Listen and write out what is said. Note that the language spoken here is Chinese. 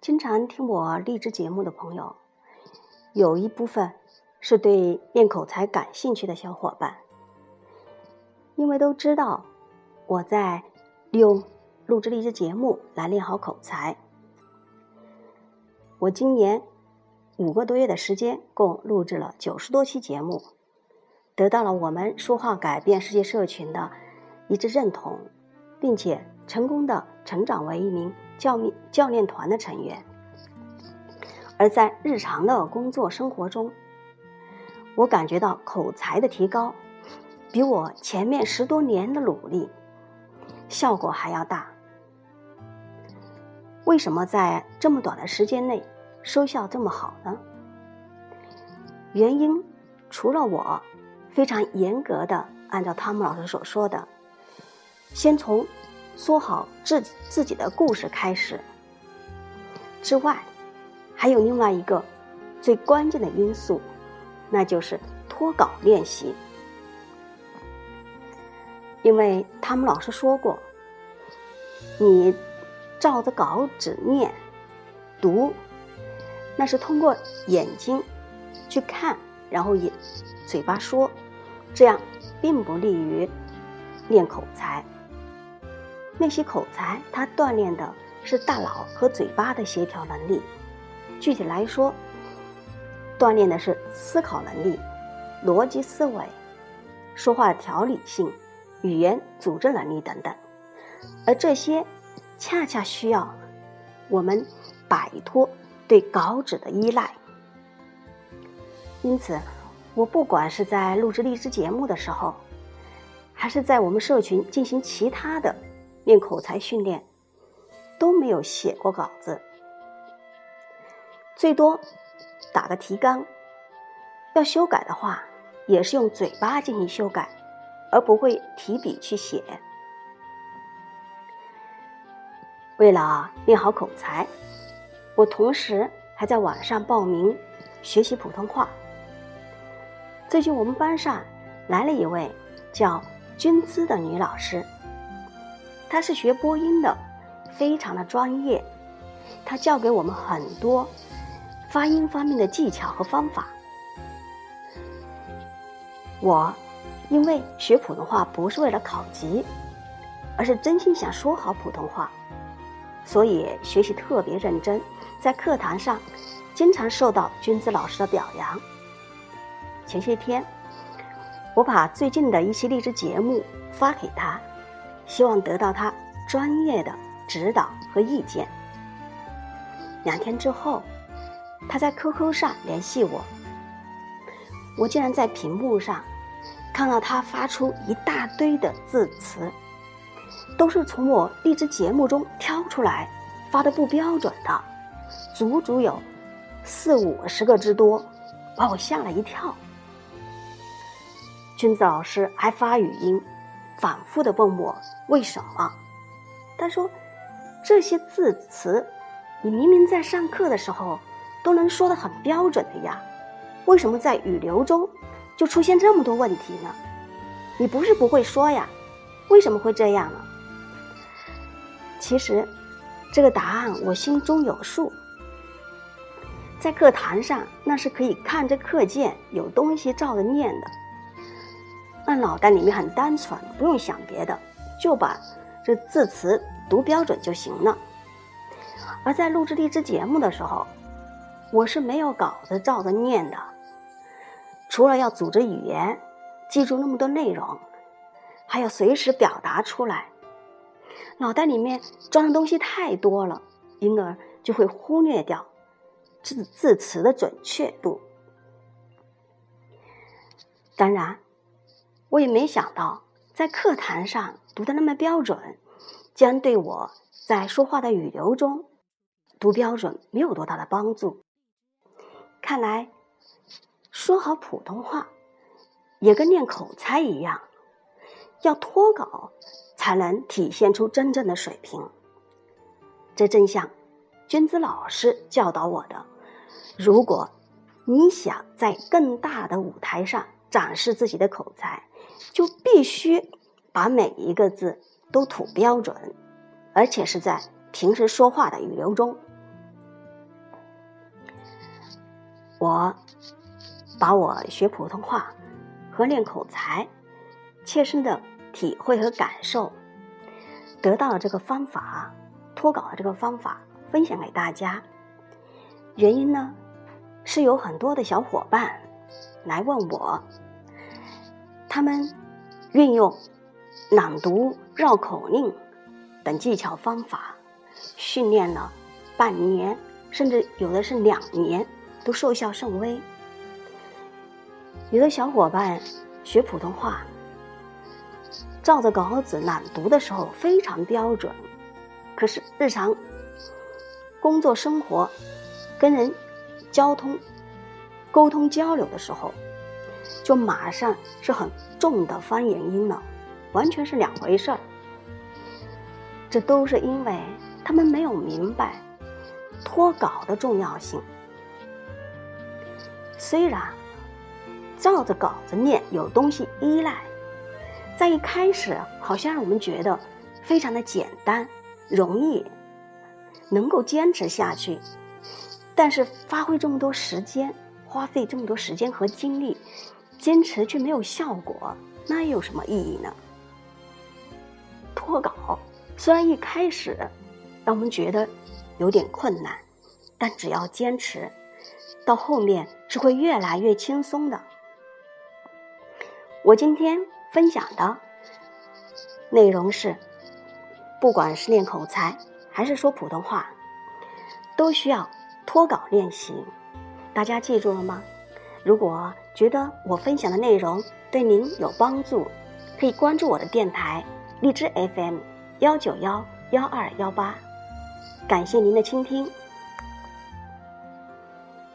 经常听我励志节目的朋友，有一部分是对练口才感兴趣的小伙伴，因为都知道我在利用录制励志节目来练好口才。我今年五个多月的时间，共录制了九十多期节目，得到了我们说话改变世界社群的一致认同，并且成功的成长为一名教练教练团的成员。而在日常的工作生活中，我感觉到口才的提高，比我前面十多年的努力效果还要大。为什么在这么短的时间内收效这么好呢？原因除了我非常严格的按照汤姆老师所说的，先从说好自自己的故事开始之外，还有另外一个最关键的因素，那就是脱稿练习。因为他们老师说过，你。照着稿纸念、读，那是通过眼睛去看，然后也嘴巴说，这样并不利于练口才。练习口才，它锻炼的是大脑和嘴巴的协调能力。具体来说，锻炼的是思考能力、逻辑思维、说话条理性、语言组织能力等等，而这些。恰恰需要我们摆脱对稿纸的依赖，因此，我不管是在录制励志节目的时候，还是在我们社群进行其他的练口才训练，都没有写过稿子，最多打个提纲，要修改的话，也是用嘴巴进行修改，而不会提笔去写。为了练好口才，我同时还在网上报名学习普通话。最近我们班上来了一位叫君姿的女老师，他是学播音的，非常的专业。他教给我们很多发音方面的技巧和方法。我因为学普通话不是为了考级，而是真心想说好普通话。所以学习特别认真，在课堂上经常受到君子老师的表扬。前些天，我把最近的一期励志节目发给他，希望得到他专业的指导和意见。两天之后，他在 QQ 上联系我，我竟然在屏幕上看到他发出一大堆的字词。都是从我励志节目中挑出来发的不标准的，足足有四五十个之多，把我吓了一跳。君子老师还发语音，反复的问我为什么。他说：“这些字词，你明明在上课的时候都能说的很标准的呀，为什么在语流中就出现这么多问题呢？你不是不会说呀，为什么会这样呢？”其实，这个答案我心中有数。在课堂上，那是可以看着课件有东西照着念的，那脑袋里面很单纯，不用想别的，就把这字词读标准就行了。而在录制励志节目的时候，我是没有稿子照着念的，除了要组织语言，记住那么多内容，还要随时表达出来。脑袋里面装的东西太多了，因而就会忽略掉字字词的准确度。当然，我也没想到在课堂上读的那么标准，将对我在说话的语流中读标准没有多大的帮助。看来，说好普通话也跟练口才一样，要脱稿。才能体现出真正的水平。这正像君子老师教导我的：如果你想在更大的舞台上展示自己的口才，就必须把每一个字都吐标准，而且是在平时说话的语流中。我把我学普通话和练口才切身的体会和感受，得到了这个方法，脱稿的这个方法分享给大家。原因呢，是有很多的小伙伴来问我，他们运用朗读、绕口令等技巧方法，训练了半年，甚至有的是两年，都收效甚微。有的小伙伴学普通话，照着稿子朗读的时候非常标准，可是日常工作生活。跟人交通、沟通交流的时候，就马上是很重的方言音了，完全是两回事儿。这都是因为他们没有明白脱稿的重要性。虽然照着稿子念有东西依赖，在一开始好像让我们觉得非常的简单、容易，能够坚持下去。但是发挥这么多时间，花费这么多时间和精力，坚持却没有效果，那又有什么意义呢？脱稿虽然一开始让我们觉得有点困难，但只要坚持，到后面是会越来越轻松的。我今天分享的内容是，不管是练口才还是说普通话，都需要。脱稿练习，大家记住了吗？如果觉得我分享的内容对您有帮助，可以关注我的电台荔枝 FM 幺九幺幺二幺八。感谢您的倾听。